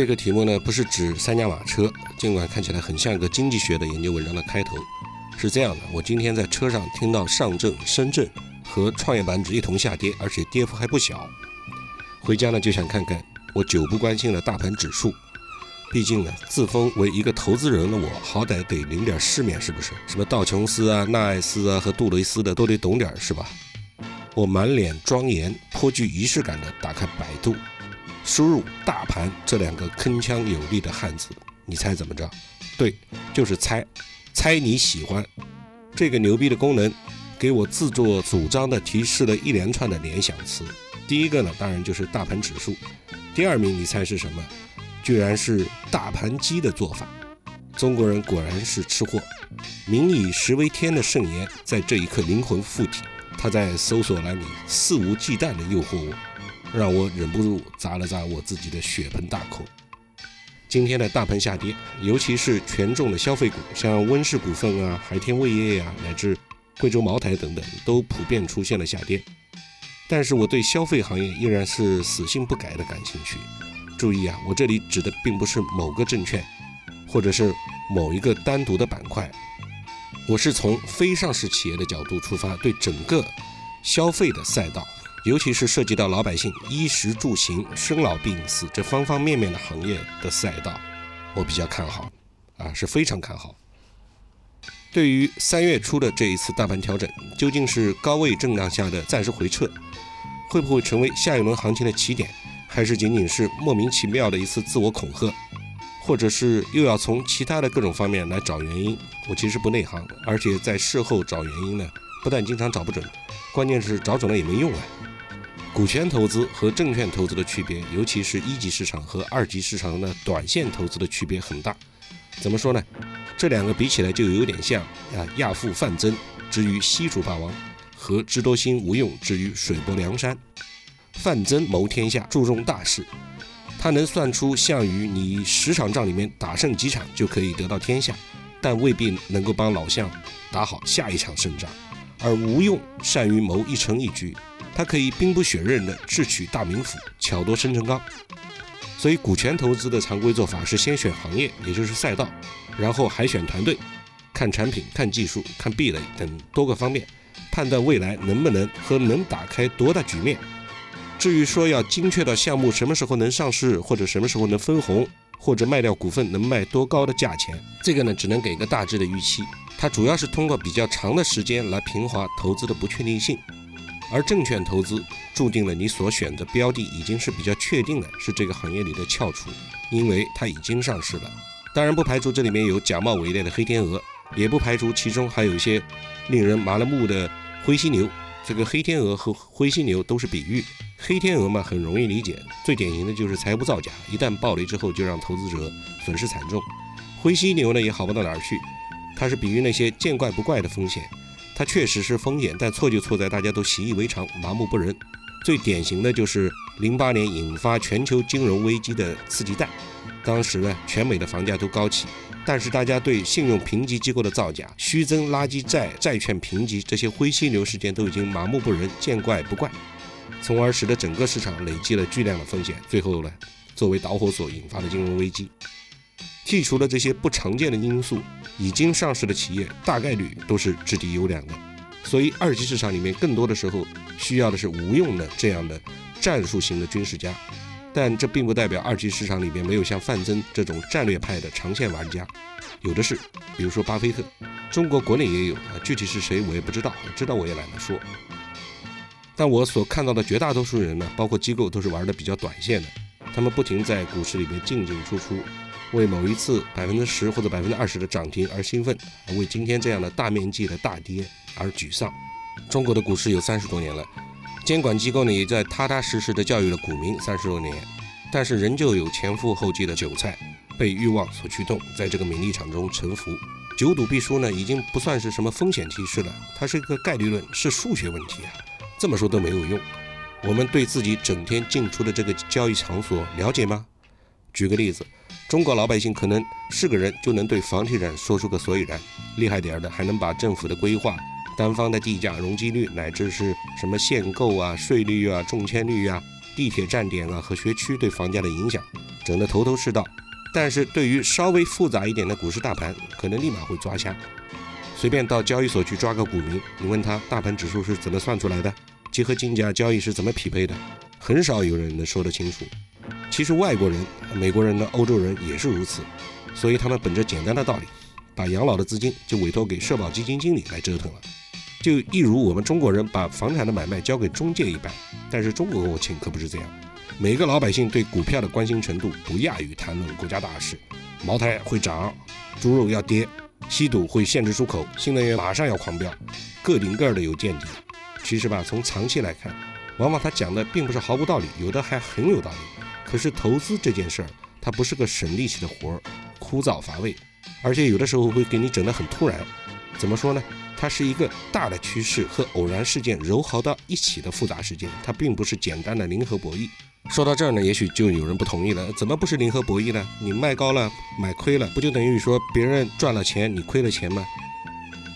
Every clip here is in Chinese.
这个题目呢，不是指三驾马车，尽管看起来很像一个经济学的研究文章的开头。是这样的，我今天在车上听到上证、深圳和创业板指一同下跌，而且跌幅还不小。回家呢就想看看我久不关心的大盘指数。毕竟呢，自封为一个投资人的我，好歹得领点世面，是不是？什么道琼斯啊、纳艾斯啊和杜蕾斯的都得懂点，是吧？我满脸庄严、颇具仪式感地打开百度，输入“大盘”这两个铿锵有力的汉字，你猜怎么着？对，就是猜，猜你喜欢。这个牛逼的功能，给我自作主张地提示了一连串的联想词。第一个呢，当然就是大盘指数。第二名，你猜是什么？居然是大盘鸡的做法，中国人果然是吃货。民以食为天的圣言在这一刻灵魂附体，他在搜索栏里肆无忌惮地诱惑我，让我忍不住咂了咂我自己的血盆大口。今天的大盘下跌，尤其是权重的消费股，像温氏股份啊、海天味业呀，乃至贵州茅台等等，都普遍出现了下跌。但是我对消费行业依然是死性不改的感兴趣。注意啊，我这里指的并不是某个证券，或者是某一个单独的板块，我是从非上市企业的角度出发，对整个消费的赛道，尤其是涉及到老百姓衣食住行、生老病死这方方面面的行业的赛道，我比较看好，啊，是非常看好。对于三月初的这一次大盘调整，究竟是高位震荡下的暂时回撤，会不会成为下一轮行情的起点？还是仅仅是莫名其妙的一次自我恐吓，或者是又要从其他的各种方面来找原因？我其实不内行，而且在事后找原因呢，不但经常找不准，关键是找准了也没用啊。股权投资和证券投资的区别，尤其是一级市场和二级市场的短线投资的区别很大。怎么说呢？这两个比起来就有点像啊，亚父范增之于西楚霸王，和智多星吴用之于水泊梁山。范增谋天下，注重大事，他能算出项羽你十场仗里面打胜几场就可以得到天下，但未必能够帮老项打好下一场胜仗。而吴用善于谋一城一局，他可以兵不血刃地智取大名府，巧夺生辰纲。所以股权投资的常规做法是先选行业，也就是赛道，然后海选团队，看产品、看技术、看壁垒等多个方面，判断未来能不能和能打开多大局面。至于说要精确到项目什么时候能上市，或者什么时候能分红，或者卖掉股份能卖多高的价钱，这个呢只能给个大致的预期。它主要是通过比较长的时间来平滑投资的不确定性。而证券投资注定了你所选的标的已经是比较确定的，是这个行业里的翘楚，因为它已经上市了。当然不排除这里面有假冒伪劣的黑天鹅，也不排除其中还有一些令人麻了木的灰犀牛。这个黑天鹅和灰犀牛都是比喻。黑天鹅嘛，很容易理解，最典型的就是财务造假，一旦暴雷之后，就让投资者损失惨重。灰犀牛呢，也好不到哪儿去，它是比喻那些见怪不怪的风险，它确实是风险，但错就错在大家都习以为常，麻木不仁。最典型的就是零八年引发全球金融危机的刺激贷，当时呢，全美的房价都高起，但是大家对信用评级机构的造假、虚增垃圾债、债券评级这些灰犀牛事件都已经麻木不仁、见怪不怪。从而使得整个市场累积了巨量的风险，最后呢，作为导火索引发了金融危机。剔除了这些不常见的因素，已经上市的企业大概率都是质地优良的。所以二级市场里面更多的时候需要的是无用的这样的战术型的军事家，但这并不代表二级市场里面没有像范增这种战略派的长线玩家，有的是，比如说巴菲特，中国国内也有啊，具体是谁我也不知道，知道我也懒得说。但我所看到的绝大多数人呢，包括机构，都是玩的比较短线的。他们不停在股市里面进进出出，为某一次百分之十或者百分之二十的涨停而兴奋，为今天这样的大面积的大跌而沮丧。中国的股市有三十多年了，监管机构呢也在踏踏实实的教育了股民三十多年，但是仍旧有前赴后继的韭菜被欲望所驱动，在这个名利场中沉浮。久赌必输呢，已经不算是什么风险提示了，它是一个概率论，是数学问题啊。这么说都没有用。我们对自己整天进出的这个交易场所了解吗？举个例子，中国老百姓可能是个人就能对房地产说出个所以然，厉害点儿的还能把政府的规划、单方的地价容积率，乃至是什么限购啊、税率啊、中签率啊、地铁站点啊和学区对房价的影响，整得头头是道。但是对于稍微复杂一点的股市大盘，可能立马会抓瞎。随便到交易所去抓个股民，你问他大盘指数是怎么算出来的，结合金价交易是怎么匹配的，很少有人能说得清楚。其实外国人、美国人的、欧洲人也是如此，所以他们本着简单的道理，把养老的资金就委托给社保基金经理来折腾了，就一如我们中国人把房产的买卖交给中介一般。但是中国国情可不是这样，每个老百姓对股票的关心程度不亚于谈论国家大事。茅台会涨，猪肉要跌，稀土会限制出口，新能源马上要狂飙，个顶个的有见地。其实吧，从长期来看，往往他讲的并不是毫无道理，有的还很有道理。可是投资这件事儿，它不是个省力气的活儿，枯燥乏味，而且有的时候会给你整得很突然。怎么说呢？它是一个大的趋势和偶然事件糅合到一起的复杂事件，它并不是简单的零和博弈。说到这儿呢，也许就有人不同意了。怎么不是零和博弈呢？你卖高了买亏了，不就等于说别人赚了钱，你亏了钱吗？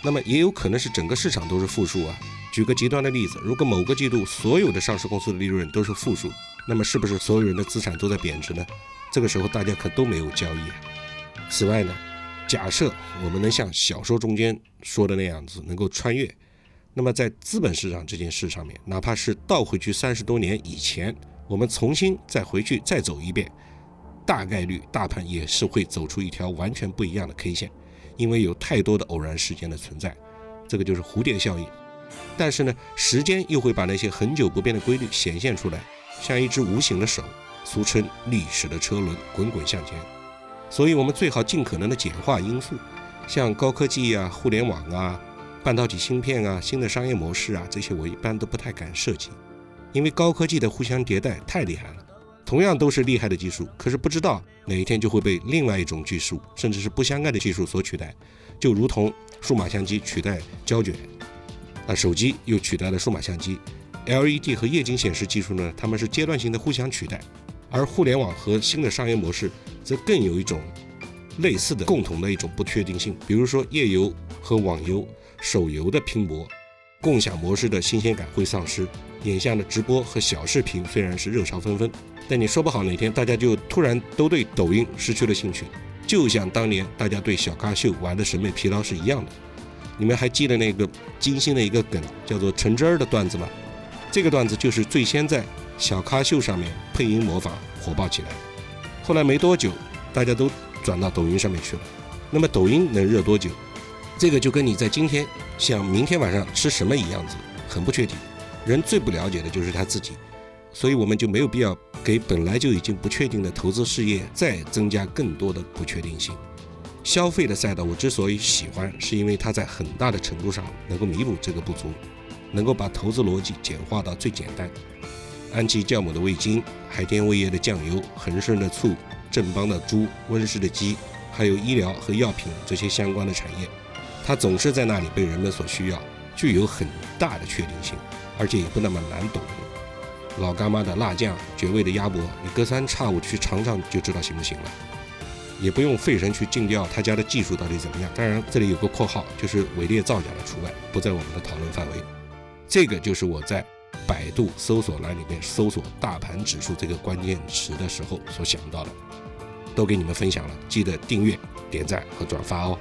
那么也有可能是整个市场都是负数啊。举个极端的例子，如果某个季度所有的上市公司的利润都是负数。那么是不是所有人的资产都在贬值呢？这个时候大家可都没有交易。此外呢，假设我们能像小说中间说的那样子能够穿越，那么在资本市场这件事上面，哪怕是倒回去三十多年以前，我们重新再回去再走一遍，大概率大盘也是会走出一条完全不一样的 K 线，因为有太多的偶然事件的存在，这个就是蝴蝶效应。但是呢，时间又会把那些很久不变的规律显现出来。像一只无形的手，俗称历史的车轮滚滚向前，所以我们最好尽可能的简化因素，像高科技啊、互联网啊、半导体芯片啊、新的商业模式啊，这些我一般都不太敢涉及，因为高科技的互相迭代太厉害了。同样都是厉害的技术，可是不知道哪一天就会被另外一种技术，甚至是不相干的技术所取代，就如同数码相机取代胶卷，那手机又取代了数码相机。LED 和液晶显示技术呢，它们是阶段性的互相取代，而互联网和新的商业模式则更有一种类似的共同的一种不确定性。比如说页游和网游、手游的拼搏，共享模式的新鲜感会丧失。眼下的直播和小视频虽然是热潮纷纷，但你说不好哪天大家就突然都对抖音失去了兴趣，就像当年大家对小咖秀玩的审美疲劳是一样的。你们还记得那个金星的一个梗叫做橙汁儿的段子吗？这个段子就是最先在小咖秀上面配音模仿火爆起来，后来没多久，大家都转到抖音上面去了。那么抖音能热多久？这个就跟你在今天想明天晚上吃什么一样子，很不确定。人最不了解的就是他自己，所以我们就没有必要给本来就已经不确定的投资事业再增加更多的不确定性。消费的赛道我之所以喜欢，是因为它在很大的程度上能够弥补这个不足。能够把投资逻辑简化到最简单。安琪酵母的味精、海天味业的酱油、恒顺的醋、正邦的猪、温氏的鸡，还有医疗和药品这些相关的产业，它总是在那里被人们所需要，具有很大的确定性，而且也不那么难懂。老干妈的辣酱、绝味的鸭脖，你隔三差五去尝尝就知道行不行了，也不用费神去尽调他家的技术到底怎么样。当然，这里有个括号，就是伪劣造假的除外，不在我们的讨论范围。这个就是我在百度搜索栏里面搜索“大盘指数”这个关键词的时候所想到的，都给你们分享了，记得订阅、点赞和转发哦。